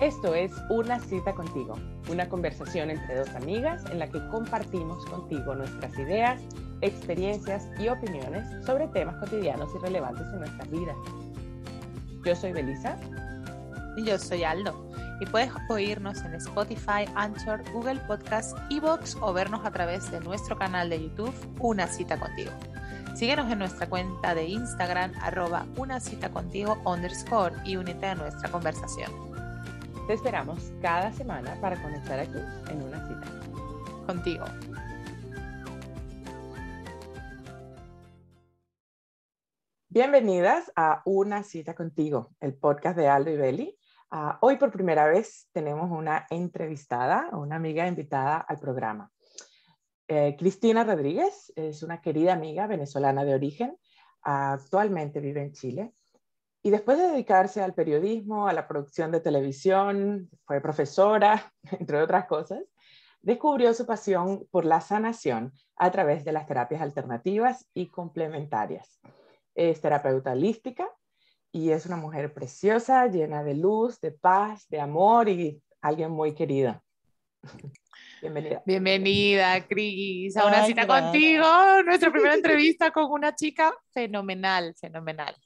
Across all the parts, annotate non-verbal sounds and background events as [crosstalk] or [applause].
Esto es Una cita contigo, una conversación entre dos amigas en la que compartimos contigo nuestras ideas, experiencias y opiniones sobre temas cotidianos y relevantes en nuestras vidas. Yo soy Belisa. Y yo soy Aldo. Y puedes oírnos en Spotify, Anchor, Google Podcast, Evox o vernos a través de nuestro canal de YouTube Una cita contigo. Síguenos en nuestra cuenta de Instagram, arroba una cita contigo underscore y únete a nuestra conversación. Te esperamos cada semana para conectar aquí en una cita contigo. Bienvenidas a Una cita contigo, el podcast de Aldo y Beli. Uh, hoy por primera vez tenemos una entrevistada, una amiga invitada al programa. Eh, Cristina Rodríguez es una querida amiga venezolana de origen, actualmente vive en Chile y después de dedicarse al periodismo, a la producción de televisión, fue profesora, [laughs] entre otras cosas, descubrió su pasión por la sanación a través de las terapias alternativas y complementarias. Es terapeuta holística y es una mujer preciosa, llena de luz, de paz, de amor y alguien muy querido. [laughs] Bienvenida. Bienvenida, Cris, a una cita contigo. Nuestra primera entrevista con una chica fenomenal, fenomenal.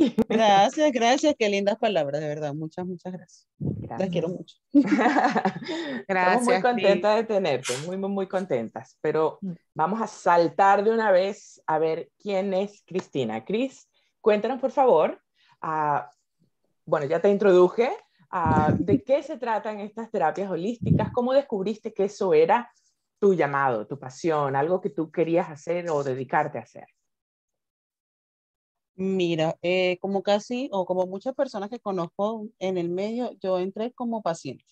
[laughs] Gracias, gracias, qué lindas palabras, de verdad. Muchas, muchas gracias. gracias. Las quiero mucho. gracias. [laughs] [laughs] Estamos muy contentas de tenerte, muy, muy, muy contentas. Pero mm. vamos a saltar de una vez a ver quién es Cristina. Cris, cuéntanos, por favor. Uh, bueno, ya te introduje, Ah, ¿De qué se tratan estas terapias holísticas? ¿Cómo descubriste que eso era tu llamado, tu pasión, algo que tú querías hacer o dedicarte a hacer? Mira, eh, como casi o como muchas personas que conozco en el medio, yo entré como paciente.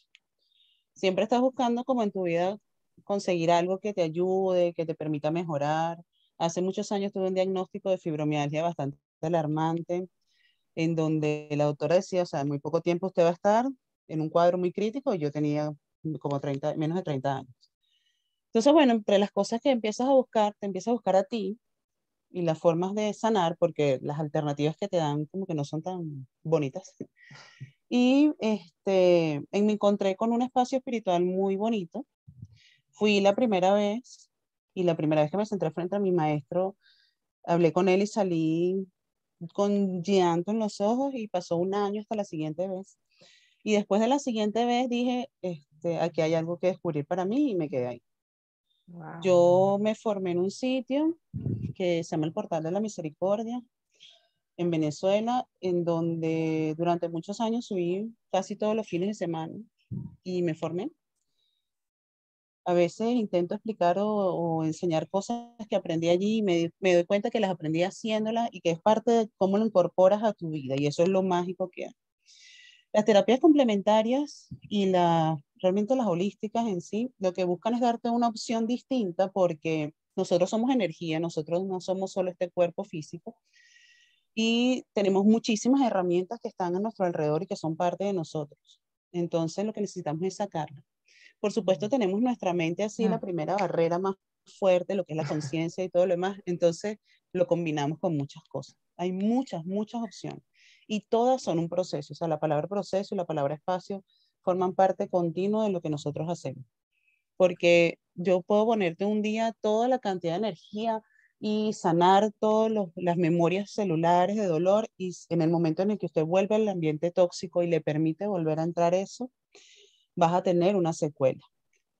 Siempre estás buscando como en tu vida conseguir algo que te ayude, que te permita mejorar. Hace muchos años tuve un diagnóstico de fibromialgia bastante alarmante en donde la doctora decía, o sea, en muy poco tiempo usted va a estar en un cuadro muy crítico y yo tenía como 30, menos de 30 años. Entonces, bueno, entre las cosas que empiezas a buscar, te empiezas a buscar a ti y las formas de sanar, porque las alternativas que te dan como que no son tan bonitas. [laughs] Y este, me encontré con un espacio espiritual muy bonito. Fui la primera vez y la primera vez que me senté frente a mi maestro, hablé con él y salí con llanto en los ojos y pasó un año hasta la siguiente vez. Y después de la siguiente vez dije, este, aquí hay algo que descubrir para mí y me quedé ahí. Yo me formé en un sitio que se llama el Portal de la Misericordia en Venezuela, en donde durante muchos años subí casi todos los fines de semana y me formé a veces intento explicar o, enseñar cosas que aprendí allí y me, me, doy cuenta que las aprendí haciéndolas y que es parte de cómo lo incorporas a tu vida y eso es lo mágico que hay. Las terapias complementarias y la, realmente las holísticas en sí, lo que buscan es darte una opción distinta porque nosotros somos energía, nosotros no somos solo este cuerpo físico y tenemos muchísimas herramientas que están a nuestro alrededor y que son parte de nosotros. Entonces lo que necesitamos es sacarlas por supuesto, tenemos nuestra mente así, la primera barrera más fuerte, lo que es la conciencia y todo lo demás. Entonces, lo combinamos con muchas cosas. Hay muchas, muchas opciones. Y todas son un proceso. O sea, la palabra proceso y la palabra espacio forman parte continua de lo que nosotros hacemos. Porque yo puedo ponerte un día toda la cantidad de energía y sanar todas las memorias celulares de dolor y en el momento en el que usted vuelve al ambiente tóxico y le permite volver a entrar eso, vas a tener una secuela.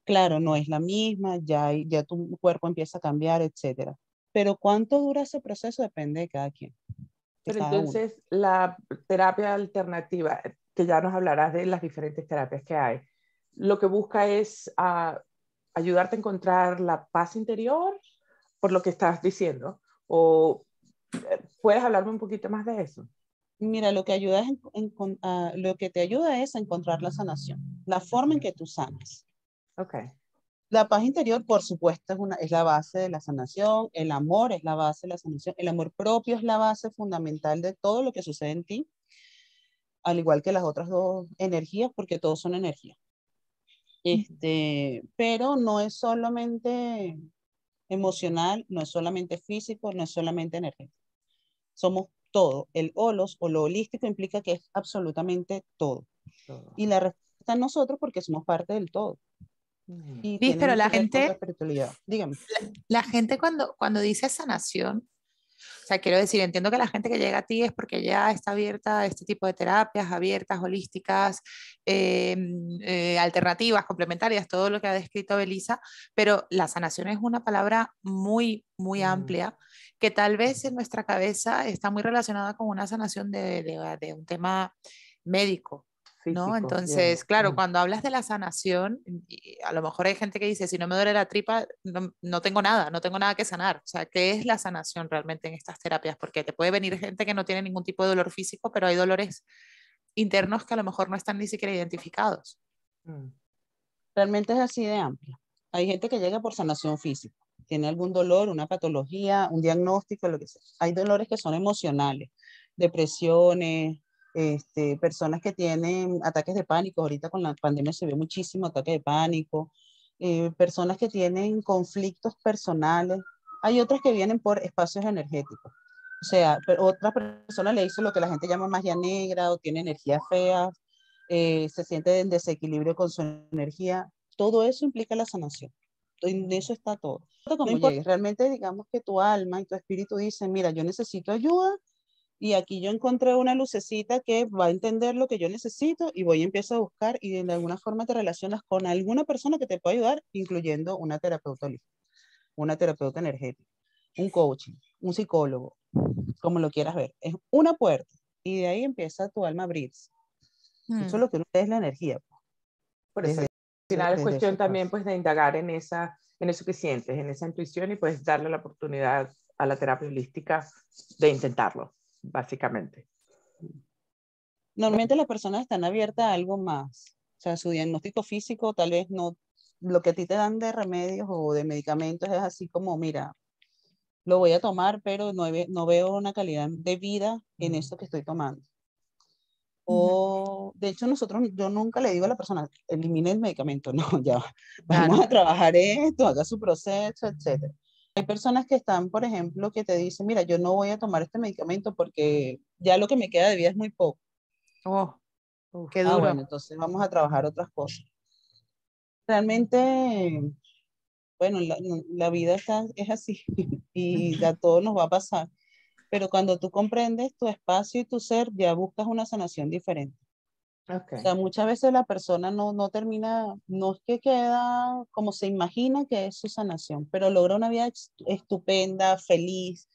Claro, no es la misma, ya, ya tu cuerpo empieza a cambiar, etcétera. Pero cuánto dura ese proceso depende de cada quien. Pero entonces, la terapia alternativa, que ya nos hablarás de las diferentes terapias que hay, lo que busca es ah, ayudarte a encontrar la paz interior, por lo que estás diciendo, o eh, puedes hablarme un poquito más de eso. Mira, lo que, ayuda es lo que te ayuda es a encontrar la sanación, la forma en que tú sanas. Ok. La paz interior, por supuesto, es, una, es la base de la sanación, el amor es la base de la sanación, el amor propio es la base fundamental de todo lo que sucede en ti, al igual que las otras dos energías, porque todos son energía. Este, pero no es solamente emocional, no es solamente físico, no es solamente energético. Somos todo. El holos o lo holístico implica que es absolutamente todo. Y la respuesta en nosotros porque somos parte del todo. Y pero la gente, Dígame. La, gente cuando, cuando dice sanación, o sea, quiero decir, entiendo que la gente que llega a ti es porque ya está abierta a este tipo de terapias, abiertas, holísticas, em, eh, alternativas, complementarias, todo lo que ha descrito Belisa, pero la sanación es una palabra muy, muy mm. amplia que tal vez en nuestra cabeza está muy relacionada con una sanación de, de un tema médico, ¿no? Entonces, claro, cuando hablas de la sanación, a lo mejor hay gente que dice, si no me duele la tripa, no, tengo nada, no tengo nada que sanar. O sea, ¿qué es la sanación realmente en estas terapias? Porque te puede venir gente que no tiene ningún tipo de dolor físico, pero hay dolores internos que a lo mejor no están ni siquiera identificados. Mm. Realmente es así de amplio. Hay gente que llega por sanación física, tiene algún dolor, una patología, un diagnóstico, lo que sea. Hay dolores que son emocionales, depresiones, este, personas que tienen ataques de pánico, ahorita con la pandemia se ve muchísimo ataque de pánico, eh, personas que tienen conflictos personales, hay otras que vienen por espacios energéticos. O sea, otra persona le hizo lo que la gente llama magia negra o tiene energía fea, eh, se siente en desequilibrio con su energía. Todo eso implica la sanación. En eso está todo. realmente digamos que tu alma y tu espíritu dicen, mira, yo necesito ayuda y aquí yo encontré una lucecita que va a entender lo que yo necesito y voy a empezar a buscar y de alguna forma te relacionas con alguna persona que te pueda ayudar, incluyendo una terapeuta una terapeuta energética, un coaching, un psicólogo, como lo quieras ver. Es una puerta y de ahí empieza tu alma a abrirse. Eso es mm. lo que es la energía. Pues. Por eso, al final es cuestión también pues de indagar en, esa, en eso que sientes, en esa intuición y pues darle la oportunidad a la terapia holística de intentarlo básicamente. Normalmente las personas están abiertas a algo más. O sea, su diagnóstico físico tal vez no, lo que a ti te dan de remedios o de medicamentos es así como, mira, lo voy a tomar, pero no, no veo una calidad de vida en esto que estoy tomando. O, de hecho, nosotros, yo nunca le digo a la persona, elimine el medicamento, [laughs] no, ya, vamos a trabajar esto, haga su proceso, etcétera. Hay personas que están, por ejemplo, que te dicen, mira, yo no voy a tomar este medicamento porque ya lo que me queda de vida es muy poco. Oh, qué ah, duro. bueno, entonces vamos a trabajar otras cosas. Realmente, bueno, la, la vida está, es así [laughs] y a todos nos va a pasar. Pero cuando tú comprendes tu espacio y tu ser, ya buscas una sanación diferente. O sea, muchas veces la persona no, no termina, no es que queda como se imagina que es su sanación, pero logra una vida estupenda, feliz,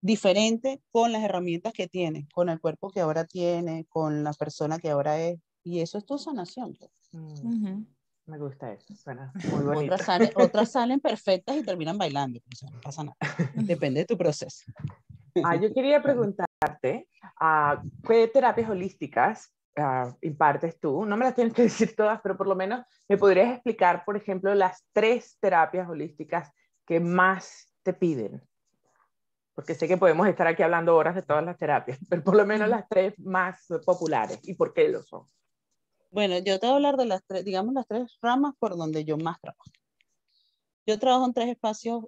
diferente con las herramientas que tiene, con el cuerpo que ahora tiene, con la persona que ahora es. Y eso es tu sanación. Pues. Mm, me gusta eso, suena [laughs] muy bonito. Otras salen, otras salen perfectas y terminan bailando, no pasa nada. [laughs] Depende de tu proceso. Ah, yo quería preguntarte, uh, ¿qué terapias holísticas uh, impartes tú? No me las tienes que [laughs] decir todas, pero por lo menos me podrías explicar, por ejemplo, las tres terapias holísticas que más te piden. Porque sé que podemos estar aquí hablando horas de todas las terapias, [laughs] pero por lo menos las tres más populares y por qué lo son. Bueno, yo te voy a hablar de las tres, digamos, las tres ramas por donde yo más trabajo. Yo trabajo en tres espacios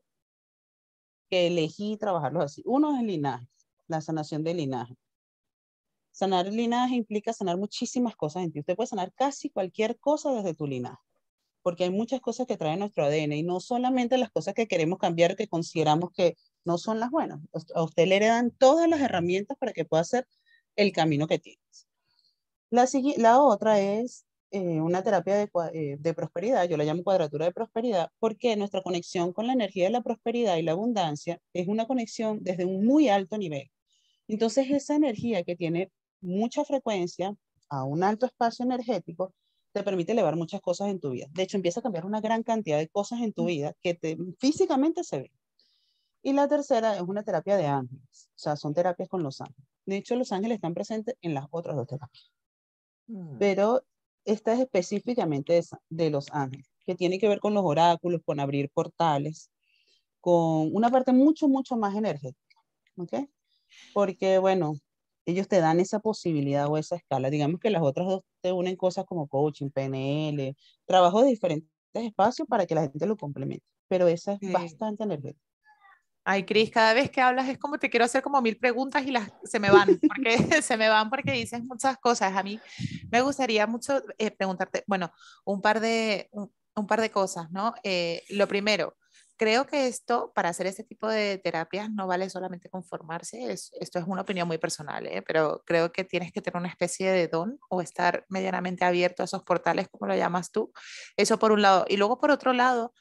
que elegí trabajarlos así. Uno es el linaje, la sanación del linaje. Sanar linaje implica sanar muchísimas cosas en ti. Usted puede sanar casi cualquier cosa desde tu linaje, porque hay muchas cosas que trae nuestro ADN y no solamente las cosas que queremos cambiar que consideramos que no son las buenas. A usted le heredan todas las herramientas para que pueda hacer el camino que tienes. La, la otra es eh, una terapia de, eh, de, prosperidad, yo la llamo cuadratura de prosperidad, porque nuestra conexión con la energía de la prosperidad y la abundancia es una conexión desde un muy alto nivel. Entonces, esa energía que tiene mucha frecuencia a un alto espacio energético, te permite elevar muchas cosas en tu vida. De hecho, empieza a cambiar una gran cantidad de cosas en tu vida que te, físicamente se ven. Y la tercera es una terapia de ángeles, o sea, son terapias con los ángeles. De hecho, los ángeles están presentes en las otras dos terapias. Mm. Pero esta es específicamente de, de los ángeles, que tiene que ver con los oráculos, con abrir portales, con una parte mucho, mucho más energética. ¿Ok? Porque, bueno, ellos te dan esa posibilidad o esa escala. Digamos que las otras dos te unen cosas como coaching, PNL, trabajo de diferentes espacios para que la gente lo complemente, pero esa es bastante energética. Ay, Cris, cada vez que hablas es como te quiero hacer como mil preguntas y las se me van, porque [laughs] se me van porque dices muchas cosas. A mí me gustaría mucho eh, preguntarte, bueno, un par de, un, par de cosas, ¿no? Eh, lo primero, creo que esto, para hacer este tipo de terapias, no vale solamente conformarse, esto es una opinión muy personal, ¿eh? pero creo que tienes que tener una especie de don o estar medianamente abierto a esos portales, como lo llamas tú. Eso por un lado. Y luego, por otro lado,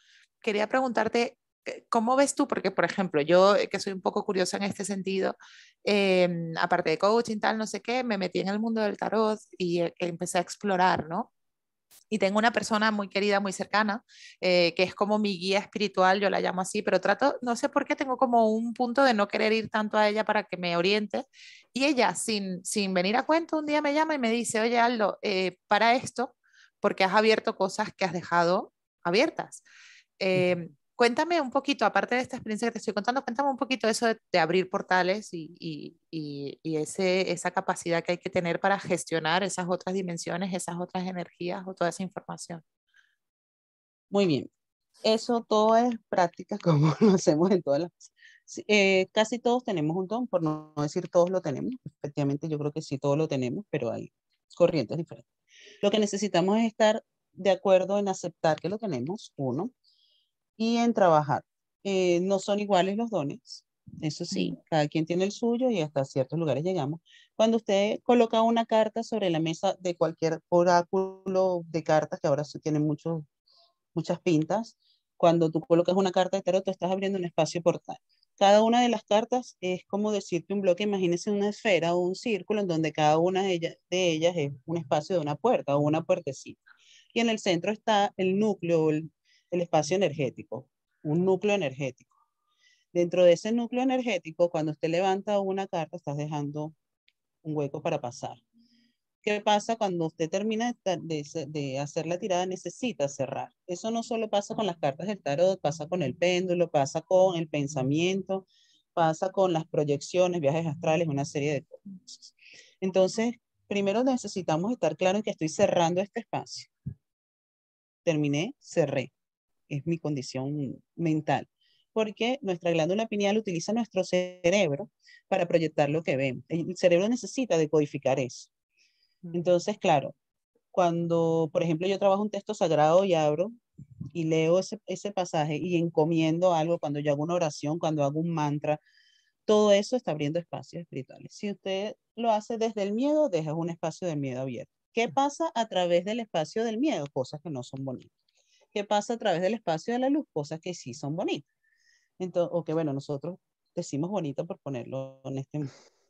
quería preguntarte eh, ¿Cómo ves tú? Porque, por ejemplo, yo eh, que soy un poco curiosa en este sentido, em, aparte de coaching, tal, no sé qué, me metí en el mundo del tarot y eh, empecé a explorar, ¿no? Y tengo una persona muy querida, muy cercana, que es como mi guía espiritual, yo la llamo así, pero trato, no sé por qué tengo como un punto de no querer ir tanto a ella para que me oriente. Y ella, sin, sin venir a cuento, un día me llama y me dice, oye Aldo, para esto, porque has abierto cosas que has dejado abiertas. Eh, Cuéntame un poquito, aparte de esta experiencia que te estoy contando, cuéntame un poquito eso de, abrir portales y, ese, esa capacidad que hay que tener para gestionar esas otras dimensiones, esas otras energías o toda esa información. Muy bien. Eso todo es práctica [laughs] como lo hacemos en todas las... Eh, casi todos tenemos un don, por no decir todos lo tenemos. Efectivamente, yo creo que sí, todos lo tenemos, pero hay corrientes diferentes. Lo que necesitamos es estar de acuerdo en aceptar que lo tenemos, uno, y en trabajar. Eh, no son iguales los dones, eso sí, cada quien tiene el suyo y hasta ciertos lugares llegamos. Cuando usted coloca una carta sobre la mesa de cualquier oráculo de cartas, que ahora se tienen muchos, muchas pintas, cuando tú colocas una carta de tarot, tú estás abriendo un espacio portal. Cada una de las cartas es como decirte un bloque, imagínese una esfera o un círculo en donde cada una de ellas, de ellas es un espacio de una puerta o una puertecita. Y en el centro está el núcleo, el, el espacio energético, un núcleo energético. Dentro de ese núcleo energético, cuando usted levanta una carta, estás dejando un hueco para pasar. ¿Qué pasa cuando usted termina de, hacer la tirada? Necesita cerrar. Eso no solo pasa con las cartas del tarot, pasa con el péndulo, pasa con el pensamiento, pasa con las proyecciones, viajes astrales, una serie de cosas. Entonces, primero necesitamos estar claros en que estoy cerrando este espacio. Terminé, cerré es mi condición mental, porque nuestra glándula pineal utiliza nuestro cerebro para proyectar lo que vemos. El cerebro necesita decodificar eso. Entonces, claro, cuando, por ejemplo, yo trabajo un texto sagrado y abro y leo ese, ese pasaje y encomiendo algo, cuando yo hago una oración, cuando hago un mantra, todo eso está abriendo espacios espirituales. Si usted lo hace desde el miedo, deja un espacio de miedo abierto. ¿Qué pasa a través del espacio del miedo? Cosas que no son bonitas. ¿Qué pasa a través del espacio de la luz, cosas que sí son bonitas. Entonces, o que bueno, nosotros decimos bonito por ponerlo en este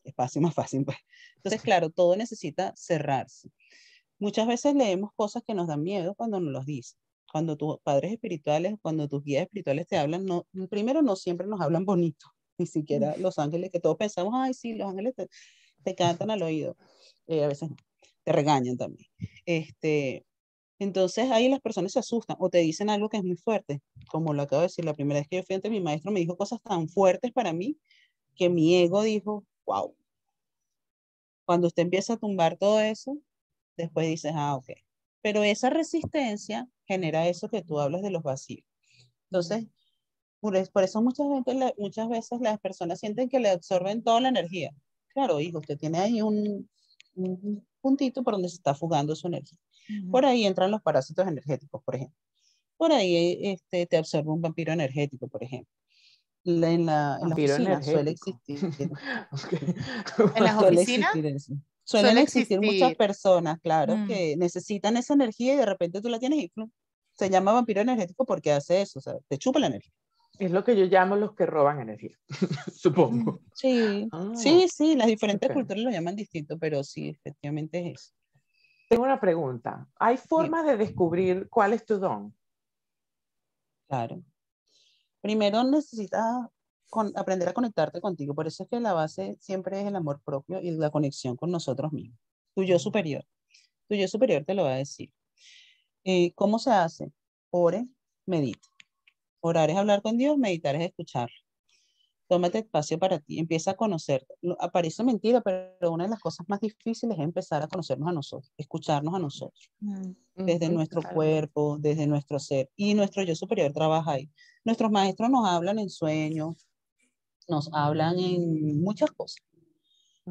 espacio más fácil. Pues. Entonces, [laughs] claro, todo necesita cerrarse. Muchas veces leemos cosas que nos dan miedo cuando nos los dicen. Cuando tus padres espirituales, cuando tus guías espirituales te hablan, no, primero no siempre nos hablan bonito, [laughs] ni siquiera los ángeles, que todos pensamos, ay, sí, los ángeles te, te cantan al oído. Eh, a veces te regañan también. Este, entonces ahí las personas se asustan o te dicen algo que es muy fuerte, como lo acabo de decir, la primera vez que yo fui ante mi maestro me dijo cosas tan fuertes para mí que mi ego dijo, wow. Cuando usted empieza a tumbar todo eso, después dices, ah, ok. Pero esa resistencia genera eso que tú hablas de los vacíos. Entonces, por eso muchas veces, muchas veces las personas sienten que le absorben toda la energía. Claro, hijo, usted tiene ahí un, un puntito por donde se está fugando su energía. Por ahí entran los parásitos energéticos, por ejemplo. Por ahí este, te absorbe un vampiro energético, por ejemplo. En la, en oficina suele existir. [laughs] [laughs] ¿En las oficinas? Suelen existir muchas personas, claro, mm. que necesitan esa energía y de repente tú la tienes y se llama vampiro energético porque hace eso, o sea, te chupa la energía. Es lo que yo llamo los que roban energía, [laughs] supongo. Sí, ah. sí, sí, las diferentes culturas lo llaman distinto, pero sí, efectivamente es eso. Tengo una pregunta. ¿Hay formas de descubrir cuál es tu don? Claro. Primero necesitas aprender a conectarte contigo. Por eso es que la base siempre es el amor propio y la conexión con nosotros mismos. Tu yo superior. Tu yo superior te lo va a decir. Eh, ¿Cómo se hace? Ore, medite. Orar es hablar con Dios, meditar es escucharlo tómate espacio para ti, empieza a conocerte. Aparece mentira, pero una de las cosas más difíciles es empezar a conocernos a nosotros, escucharnos a nosotros, mm, desde nuestro cuerpo, desde nuestro ser. Y nuestro yo superior trabaja ahí. Nuestros maestros nos hablan en sueños, nos hablan en muchas cosas.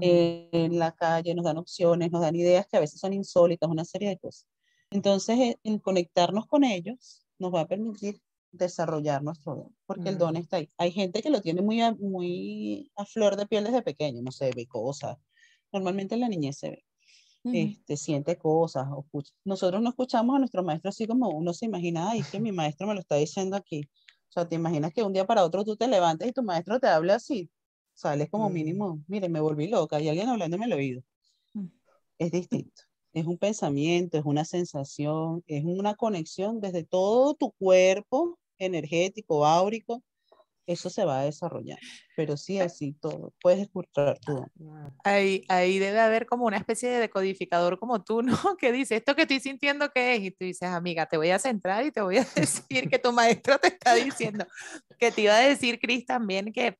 en la calle nos dan opciones, nos dan ideas que a veces son insólitas, una serie de cosas. Entonces, el conectarnos con ellos nos va a permitir desarrollar nuestro don, porque el don está ahí. Hay gente que lo tiene muy a, muy a flor de piel desde pequeño, no sé, ve cosas. Normalmente en la niñez se ve. Este, siente cosas. O Nosotros no escuchamos a nuestro maestro así como uno se imagina, ay, que mi maestro me lo está diciendo aquí. O sea, te imaginas que un día para otro tú te levantes y tu maestro te habla así. Sales como mínimo, mire, me volví loca y alguien hablándome el oído. Mm. Es distinto. Es un pensamiento, es una sensación, es una conexión desde todo tu cuerpo energético, áurico, eso se va a desarrollar. Pero sí, así todo, puedes escuchar todo. Ahí, ahí debe haber como una especie de decodificador como tú, ¿no? [laughs] Que dice, esto que estoy sintiendo, ¿qué es? Y tú dices, amiga, te voy a centrar y te voy a [laughs] decir que tu maestro te está diciendo. Que te iba a decir, Cris, también que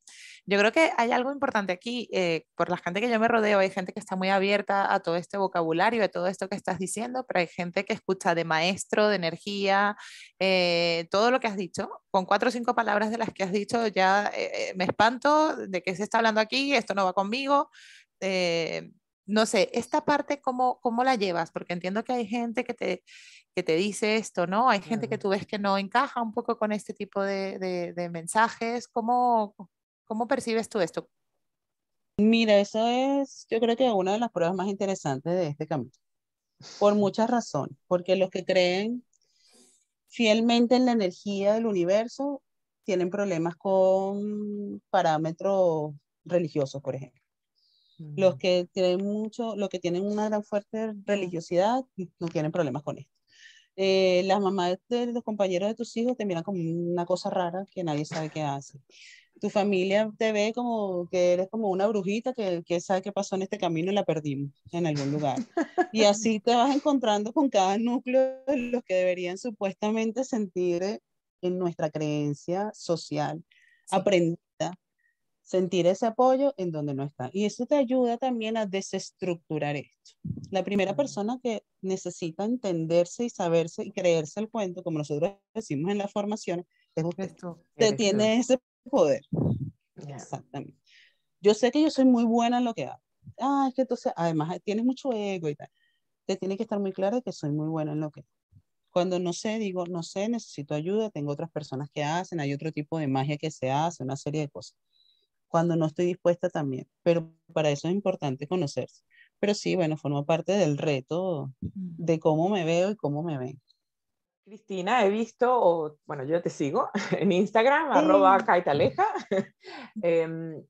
yo creo que hay algo importante aquí, eh, por la gente que yo me rodeo, hay gente que está muy abierta a todo este vocabulario, a todo esto que estás diciendo, pero hay gente que escucha de maestro, de energía, eh, todo lo que has dicho, con cuatro o cinco palabras de las que has dicho, ya eh, me espanto de qué se está hablando aquí, esto no va conmigo. no sé, esta parte, ¿cómo, ¿cómo la llevas? Porque entiendo que hay gente que te, que te dice esto, ¿no? Hay gente que tú ves que no encaja un poco con este tipo de, de, de mensajes. ¿Cómo, ¿Cómo percibes tú esto? Mira, eso es, yo creo que una de las pruebas más interesantes de este camino, por muchas razones, porque los que creen fielmente en la energía del universo tienen problemas con parámetros religiosos, por ejemplo. Los que tienen mucho, los que tienen una gran fuerte religiosidad no tienen problemas con esto. Eh, las mamás de los compañeros de tus hijos te miran como una cosa rara que nadie sabe qué hace tu familia te ve como que eres como una brujita que, que sabe qué pasó en este camino y la perdimos en algún lugar. Y [laughs] así te vas encontrando con cada núcleo de los que deberían supuestamente sentir en nuestra creencia social aprendida, sentir ese apoyo en donde no está. Y eso te ayuda también a desestructurar esto. La primera persona que necesita entenderse y saberse y creerse el cuento, como nosotros decimos en la formación. Te tiene ese poder. Exactamente. Yo sé que yo soy muy buena en lo que hago. Ah, es que entonces, además, tienes mucho ego y tal. Te tiene que estar muy claro que soy muy buena en lo que Cuando no sé, digo, no sé, necesito ayuda, tengo otras personas que hacen, hay otro tipo de magia que se hace, una serie de cosas. Cuando no estoy dispuesta también, pero para eso es importante conocerse. Pero sí, bueno, forma parte del reto de cómo me veo y cómo me ven. Cristina, he visto, o, bueno, yo te sigo [laughs] en Instagram, arroba caitaleja. [laughs] eh,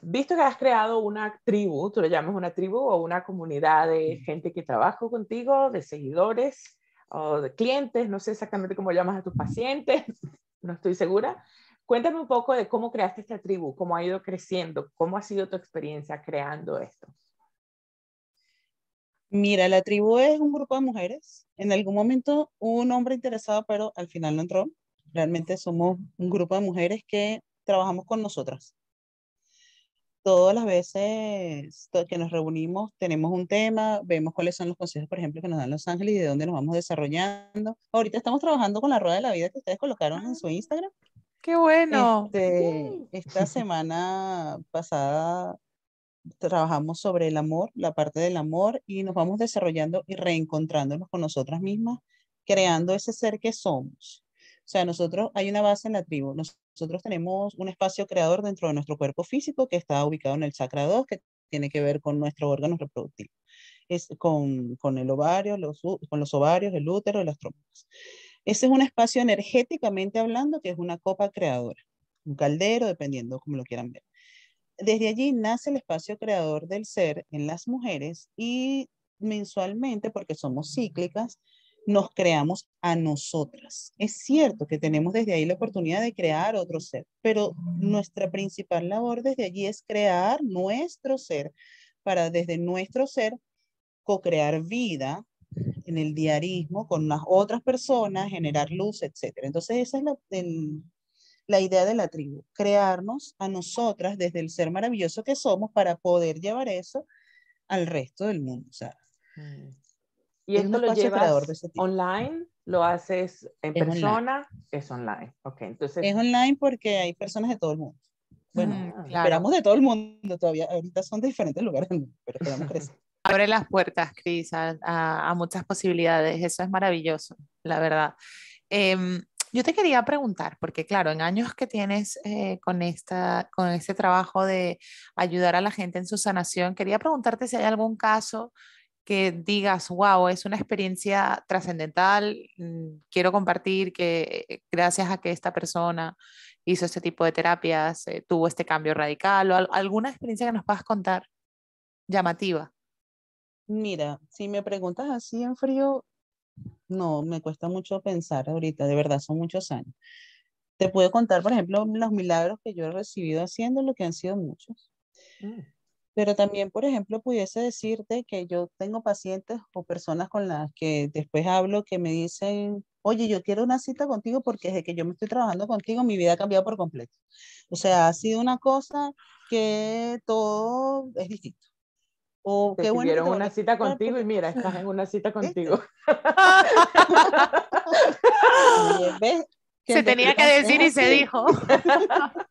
visto que has creado una tribu, tú le llamas una tribu o una comunidad de gente que trabaja contigo, de seguidores o de clientes, no sé exactamente cómo llamas a tus pacientes, [laughs] no estoy segura. Cuéntame un poco de cómo creaste esta tribu, cómo ha ido creciendo, cómo ha sido tu experiencia creando esto. Mira, la tribu es un grupo de mujeres. En algún momento hubo un hombre interesado, pero al final no entró. Realmente somos un grupo de mujeres que trabajamos con nosotras. Todas las veces que nos reunimos tenemos un tema, vemos cuáles son los consejos, por ejemplo, que nos dan Los Ángeles y de dónde nos vamos desarrollando. Ahorita estamos trabajando con la rueda de la vida que ustedes colocaron en su ah, Instagram. ¡Qué bueno! Este, esta semana pasada trabajamos sobre el amor, la parte del amor, y nos vamos desarrollando y reencontrándonos con nosotras mismas, creando ese ser que somos. O sea, nosotros, hay una base en la tribu. Nosotros tenemos un espacio creador dentro de nuestro cuerpo físico que está ubicado en el chakra 2, que tiene que ver con nuestro órgano reproductivo. Es con, con el ovario, los, con los ovarios, el útero y las trompas. Ese es un espacio energéticamente hablando que es una copa creadora, un caldero, dependiendo como lo quieran ver desde allí nace el espacio creador del ser en las mujeres y mensualmente, porque somos cíclicas, nos creamos a nosotras. Es cierto que tenemos desde ahí la oportunidad de crear otro ser, pero nuestra principal labor desde allí es crear nuestro ser para desde nuestro ser co-crear vida en el diarismo con unas otras personas, generar luz, etc. Entonces, esa es la, la idea de la tribu, crearnos a nosotras desde el ser maravilloso que somos para poder llevar eso al resto del mundo. Mm. ¿Y esto lo llevas online? ¿Lo haces en persona? Es online. Ok, entonces... Es online porque hay personas de todo el mundo. Bueno, mm, esperamos de todo el mundo todavía. Ahorita son de diferentes lugares, pero esperamos crecer. [laughs] Abre las puertas, Cris, a, a, muchas posibilidades. Eso es maravilloso, la verdad. Em, yo te quería preguntar, porque claro, en años que tienes eh, con, esta, con este trabajo de ayudar a la gente en su sanación, quería preguntarte si hay algún caso que digas, wow, es una experiencia trascendental, mm, quiero compartir que eh, gracias a que esta persona hizo este tipo de terapias, eh, tuvo este cambio radical o alguna experiencia que nos puedas contar llamativa. Mira, si me preguntas así en frío, no, me cuesta mucho pensar ahorita, de verdad, son muchos años. Te puedo contar, por ejemplo, los milagros que yo he recibido haciendo, lo que han sido muchos. Mm. Pero también, por ejemplo, pudiese decirte que yo tengo pacientes o personas con las que después hablo que me dicen, oye, yo quiero una cita contigo porque desde que yo me estoy trabajando contigo, mi vida ha cambiado por completo. O sea, ha sido una cosa que todo es distinto. O qué bueno. una cita contigo y mira, estás en una cita contigo. [laughs] Se tenía que decir y se dijo. [laughs]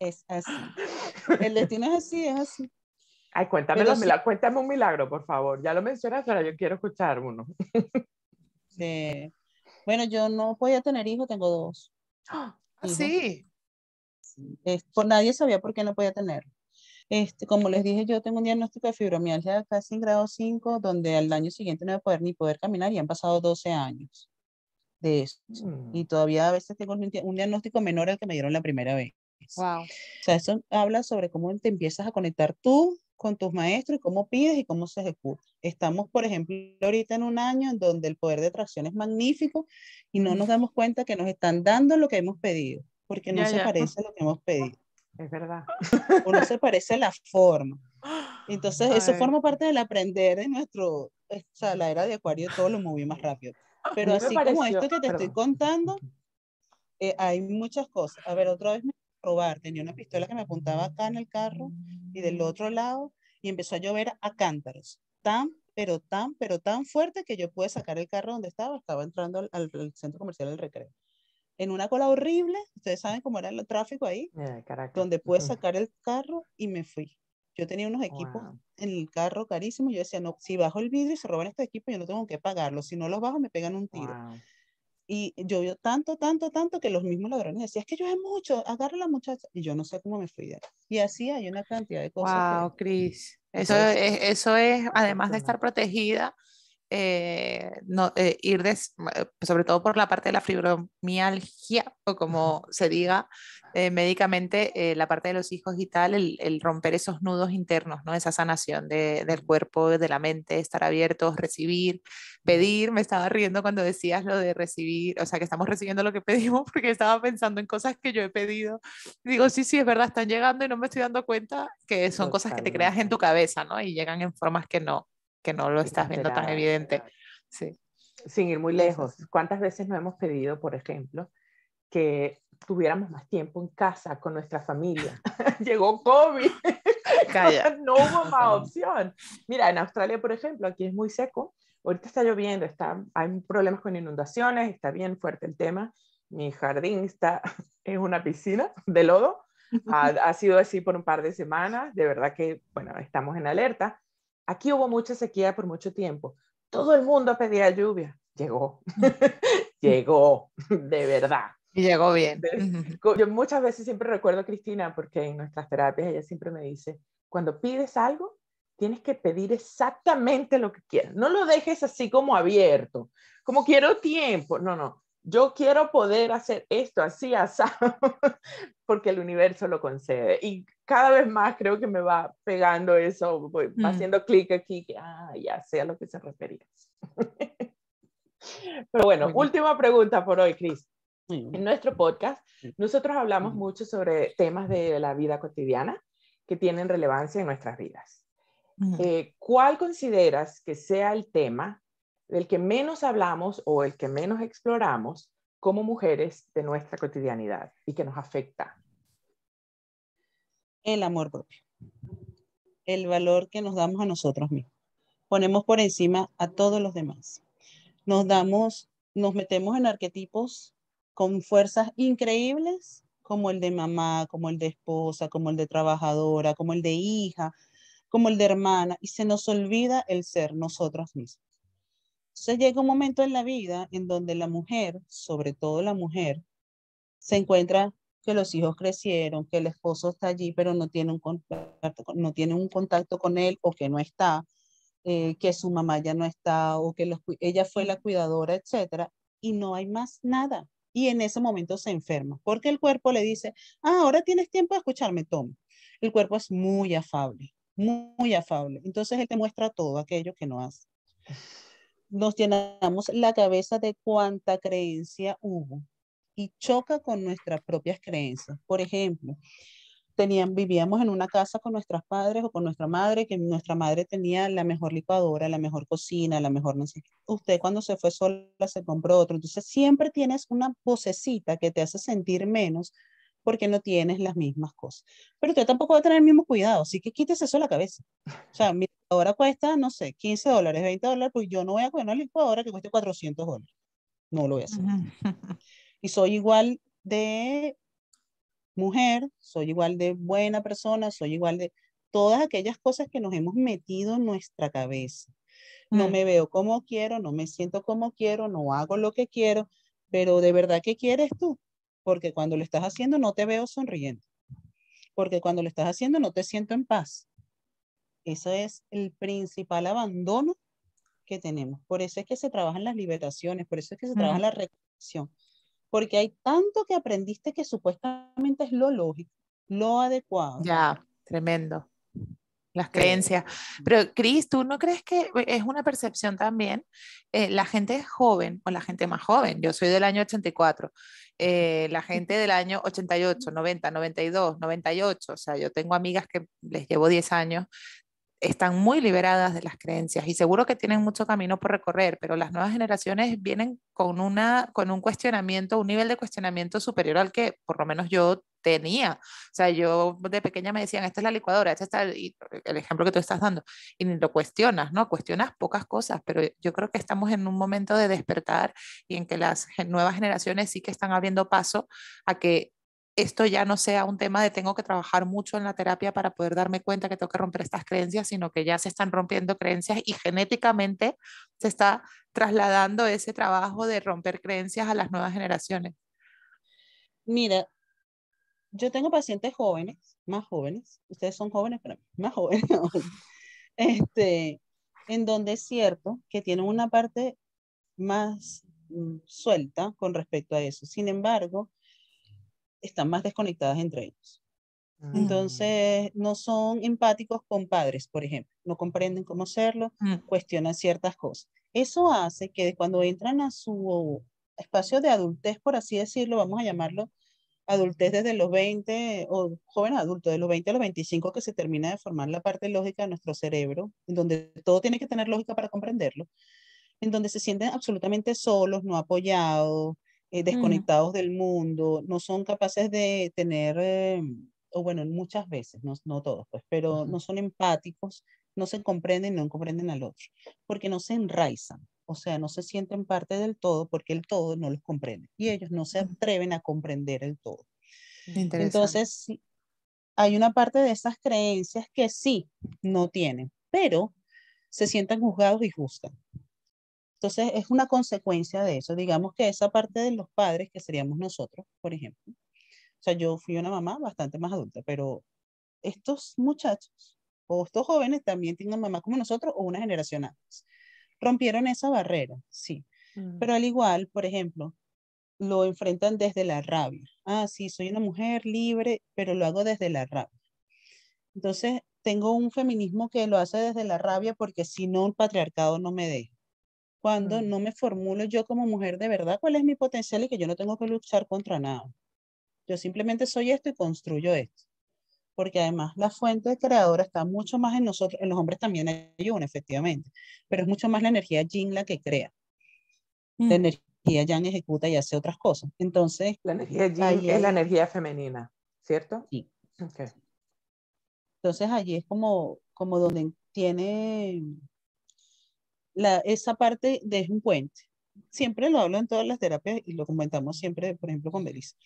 Es así. El destino es así, es así. Ay, cuéntame, cuéntame un milagro, por favor. Ya lo mencionas, pero yo quiero escuchar uno. [laughs] Bueno, yo no podía tener hijos, tengo dos. ¿Ah, sí? por nadie sabía por qué no podía tener. Este, como les dije, yo tengo un diagnóstico de fibromialgia casi en grado 5, donde al año siguiente no voy a poder ni poder caminar y han pasado 12 años de eso. Mm. Y todavía a veces tengo un, diagnóstico menor al que me dieron la primera vez. Wow. O sea, eso habla sobre cómo te empiezas a conectar tú con tus maestros y cómo pides y cómo se ejecuta. Estamos, por ejemplo, ahorita en un año en donde el poder de atracción es magnífico y no nos damos cuenta que nos están dando lo que hemos pedido, porque no se parece a lo que hemos pedido. Es verdad. O no se parece la forma. Entonces, eso forma parte del aprender de nuestro, o sea, la era de Acuario todo lo moví más rápido. Pero así como esto que te estoy contando, eh, hay muchas cosas. A ver, otra vez me robar, tenía una pistola que me apuntaba acá en el carro y del otro lado y empezó a llover a cántaros, tan, pero tan, pero tan fuerte que yo pude sacar el carro donde estaba, estaba entrando al, centro comercial del recreo. En una cola horrible, ustedes saben cómo era el tráfico ahí, donde pude sacar el carro y me fui. Yo tenía unos equipos en el carro carísimos. Yo decía, no, si bajo el vidrio y se roban estos equipos, yo no tengo que pagarlos. Si no los bajo, me pegan un tiro. Y llovió tanto, tanto, tanto que los mismos ladrones decían, es que llueve mucho, agarra a la muchacha. Y yo no sé cómo me fui de ahí. Y así hay una cantidad de cosas. Wow, Cris. Eso es, eso es, además de estar protegida, eh, no, eh, ir sobre todo por la parte de la fibromialgia, o como se diga, eh, médicamente eh, la parte de los hijos y tal, el, el, romper esos nudos internos, ¿no? Esa sanación de, del cuerpo, de la mente, estar abiertos, recibir, pedir. Me estaba riendo cuando decías lo de recibir, o sea, que estamos recibiendo lo que pedimos [laughs] porque estaba pensando en cosas que yo he pedido. Digo, sí, sí, es verdad, están llegando y no me estoy dando cuenta que son cosas que te creas en tu cabeza, ¿no? Y llegan en formas que no, que no lo estás viendo tan evidente. Sí. Sin ir muy lejos, ¿cuántas veces no hemos pedido, por ejemplo, que tuviéramos más tiempo en casa con nuestra familia. [laughs] Llegó COVID. [laughs] no hubo más opción. Mira, en Australia, por ejemplo, aquí es muy seco. Ahorita está lloviendo, está, hay problemas con inundaciones, está bien fuerte el tema. Mi jardín está [laughs] en una piscina de lodo. Ha, ha sido así por un par de semanas. De verdad que, bueno, estamos en alerta. Aquí hubo mucha sequía por mucho tiempo. Todo el mundo pedía lluvia. Llegó. [laughs] Llegó, de verdad. Y llegó bien. Yo muchas veces siempre recuerdo a Cristina porque en nuestras terapias ella siempre me dice, cuando pides algo, tienes que pedir exactamente lo que quieras. No lo dejes así como abierto, como quiero tiempo. No, no. Yo quiero poder hacer esto así, así, [laughs] porque el universo lo concede. Y cada vez más creo que me va pegando eso, va mm. haciendo clic aquí, que ah, ya sé a lo que se refería. [laughs] Pero bueno, última pregunta por hoy, Cris. En nuestro podcast, nosotros hablamos mucho sobre temas de la vida cotidiana que tienen relevancia en nuestras vidas. Eh, ¿Cuál consideras que sea el tema del que menos hablamos o el que menos exploramos como mujeres de nuestra cotidianidad y que nos afecta? El amor propio. El valor que nos damos a nosotros mismos. Ponemos por encima a todos los demás. Nos damos, nos metemos en arquetipos con fuerzas increíbles como el de mamá, como el de esposa, como el de trabajadora, como el de hija, como el de hermana, y se nos olvida el ser nosotros mismos. Se llega un momento en la vida en donde la mujer, sobre todo la mujer, se encuentra que los hijos crecieron, que el esposo está allí, pero no tiene un contacto, no tiene un contacto con él o que no está, eh, que su mamá ya no está o que ella fue la cuidadora, etcétera, y no hay más nada. Y en ese momento se enferma, porque el cuerpo le dice, ah, ahora tienes tiempo de escucharme, toma. El cuerpo es muy afable, muy, muy afable. Entonces él te muestra todo aquello que no hace. Nos llenamos la cabeza de cuánta creencia hubo y choca con nuestras propias creencias. Por ejemplo, tenían, vivíamos en una casa con nuestras padres o con nuestra madre, que nuestra madre tenía la mejor licuadora, la mejor cocina, la mejor... Usted cuando se fue sola se compró otro. Entonces siempre tienes una vocecita que te hace sentir menos porque no tienes las mismas cosas. Pero usted tampoco va a tener el mismo cuidado, así que quítese eso a la cabeza. O sea, mi licuadora cuesta, no sé, 15 dólares, 20 dólares, pues yo no voy a coger una licuadora que cueste 400 dólares. No lo voy a hacer. [laughs] y soy igual de mujer, soy igual de buena persona, soy igual de todas aquellas cosas que nos hemos metido en nuestra cabeza. No mm. me veo como quiero, no me siento como quiero, no hago lo que quiero, pero de verdad, ¿qué quieres tú? Porque cuando lo estás haciendo no te veo sonriendo. Porque cuando lo estás haciendo no te siento en paz. Eso es el principal abandono que tenemos. Por eso es que se trabajan las liberaciones, por eso es que se trabaja mm. la recuperación porque hay tanto que aprendiste que supuestamente es lo lógico, lo adecuado. Ya, tremendo. Las creencias. Pero, Cris, ¿tú no crees que es una percepción también? Eh, la gente joven o la gente más joven, yo soy del año 84, eh, la gente del año 88, 90, 92, 98, o sea, yo tengo amigas que les llevo 10 años, están muy liberadas de las creencias y seguro que tienen mucho camino por recorrer, pero las nuevas generaciones vienen con, una, con un cuestionamiento, un nivel de cuestionamiento superior al que por lo menos yo tenía. O sea, yo de pequeña me decían, esta es la licuadora, este está el, el ejemplo que tú estás dando, y lo cuestionas, ¿no? Cuestionas pocas cosas, pero yo creo que estamos en un momento de despertar y en que las nuevas generaciones sí que están abriendo paso a que esto ya no sea un tema de tengo que trabajar mucho en la terapia para poder darme cuenta que tengo que romper estas creencias, sino que ya se están rompiendo creencias y genéticamente se está trasladando ese trabajo de romper creencias a las nuevas generaciones. Mira, yo tengo pacientes jóvenes, más jóvenes, ustedes son jóvenes, pero más jóvenes, [laughs] este, en donde es cierto que tienen una parte más mm, suelta con respecto a eso. Sin embargo, están más desconectadas entre ellos. Mm. Entonces, no son empáticos con padres, por ejemplo, no comprenden cómo serlo, mm. cuestionan ciertas cosas. Eso hace que cuando entran a su espacio de adultez, por así decirlo, vamos a llamarlo adultez desde los 20 o joven adulto, de los 20 a los 25 que se termina de formar la parte lógica de nuestro cerebro, en donde todo tiene que tener lógica para comprenderlo, en donde se sienten absolutamente solos, no apoyados, eh, desconectados del mundo, no son capaces de tener, eh, o bueno, muchas veces, no, no todos, pues, pero no son empáticos, no se comprenden, no comprenden al otro, porque no se enraizan, o sea, no se sienten parte del todo porque el todo no los comprende y ellos no se atreven a comprender el todo. Entonces, hay una parte de esas creencias que sí, no tienen, pero se sienten juzgados y juzgan. Entonces, es una consecuencia de eso. Digamos que esa parte de los padres, que seríamos nosotros, por ejemplo. O sea, yo fui una mamá bastante más adulta, pero estos muchachos o estos jóvenes también tienen mamá como nosotros o una generación antes. Rompieron esa barrera, sí. Mm. Pero al igual, por ejemplo, lo enfrentan desde la rabia. Ah, sí, soy una mujer libre, pero lo hago desde la rabia. Entonces, tengo un feminismo que lo hace desde la rabia porque si no, el patriarcado no me deja cuando no me formulo yo como mujer de verdad cuál es mi potencial y que yo no tengo que luchar contra nada. Yo simplemente soy esto y construyo esto. Porque además la fuente creadora está mucho más en nosotros, en los hombres también hay una, efectivamente, pero es mucho más la energía yin la que crea. La mm. energía yang ejecuta y hace otras cosas. Entonces, la energía yin es la energía femenina, ¿cierto? Sí. Entonces allí es como, como donde tiene esa parte de un puente. Siempre lo hablo en todas las terapias y lo comentamos siempre, por ejemplo, con Belisa.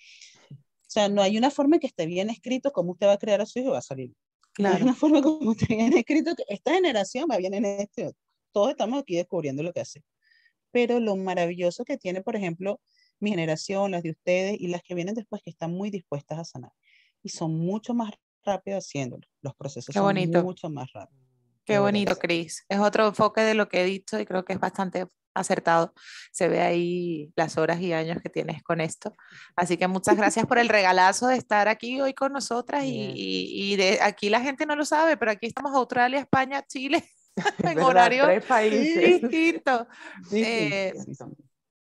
O sea, no hay una forma en que esté bien escrito cómo usted va a crear a su hijo va a salir. No hay una forma como esté bien escrito que esta generación va bien en este. Todos estamos aquí descubriendo lo que hace. Pero lo maravilloso que tiene, por ejemplo, mi generación, las de ustedes y las que vienen después, que están muy dispuestas a sanar. Y son mucho más rápidas haciéndolo. Los procesos son mucho más rápidos. Qué bonito, Cris. Es otro enfoque de lo que he dicho y creo que es bastante acertado. Se ve ahí las horas y años que tienes con esto. Así que muchas gracias por el regalazo de estar aquí hoy con nosotras y, y, de aquí la gente no lo sabe, pero aquí estamos Australia, España, Chile, en horario distinto. Eh,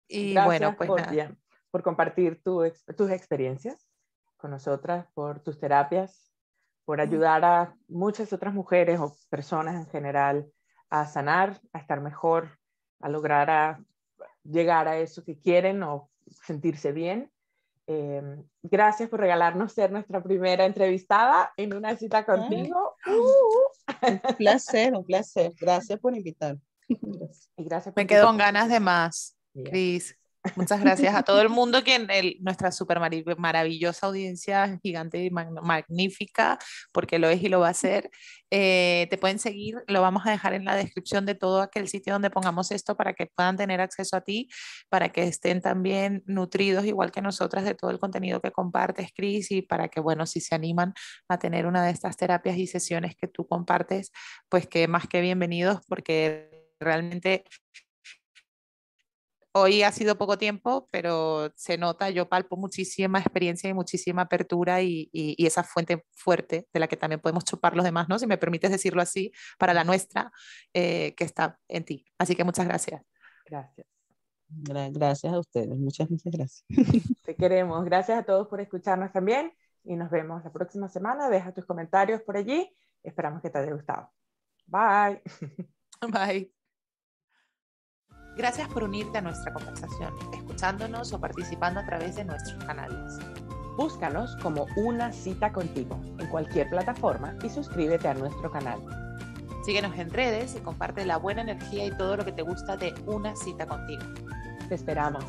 y bueno, pues por, por compartir tu, tus experiencias con nosotras, por tus terapias, por ayudar a muchas otras mujeres o personas en general a sanar, a estar mejor, a lograr a llegar a eso que quieren o sentirse bien. Eh, gracias por regalarnos ser nuestra primera entrevistada en una cita contigo. un placer, un placer. [laughs] Gracias por invitar. Y gracias Me quedo con ganas de más, Cris. Muchas gracias a todo el mundo, que nuestra súper maravillosa audiencia, gigante y magnífica, porque lo es y lo va a hacer. Eh, te pueden seguir, lo vamos a dejar en la descripción de todo aquel sitio donde pongamos esto para que puedan tener acceso a ti, para que estén también nutridos igual que nosotras de todo el contenido que compartes, Cris, y para que, bueno, si se animan a tener una de estas terapias y sesiones que tú compartes, pues que más que bienvenidos, porque realmente Hoy ha sido poco tiempo, pero se nota, yo palpo muchísima experiencia y muchísima apertura y, esa fuente fuerte de la que también podemos chupar los demás, ¿no? Si me permites decirlo así, para la nuestra, eh, que está en ti. Así que muchas gracias. Gracias. Gracias a ustedes, muchas, muchas gracias. [laughs] Te queremos. Gracias a todos por escucharnos también y nos vemos la próxima semana. Deja tus comentarios por allí. Esperamos que te haya gustado. Bye. Bye. Gracias por unirte a nuestra conversación, escuchándonos o participando a través de nuestros canales. Búscanos como Una Cita Contigo en cualquier plataforma y suscríbete a nuestro canal. Síguenos en redes y comparte la buena energía y todo lo que te gusta de Una Cita Contigo. Te esperamos.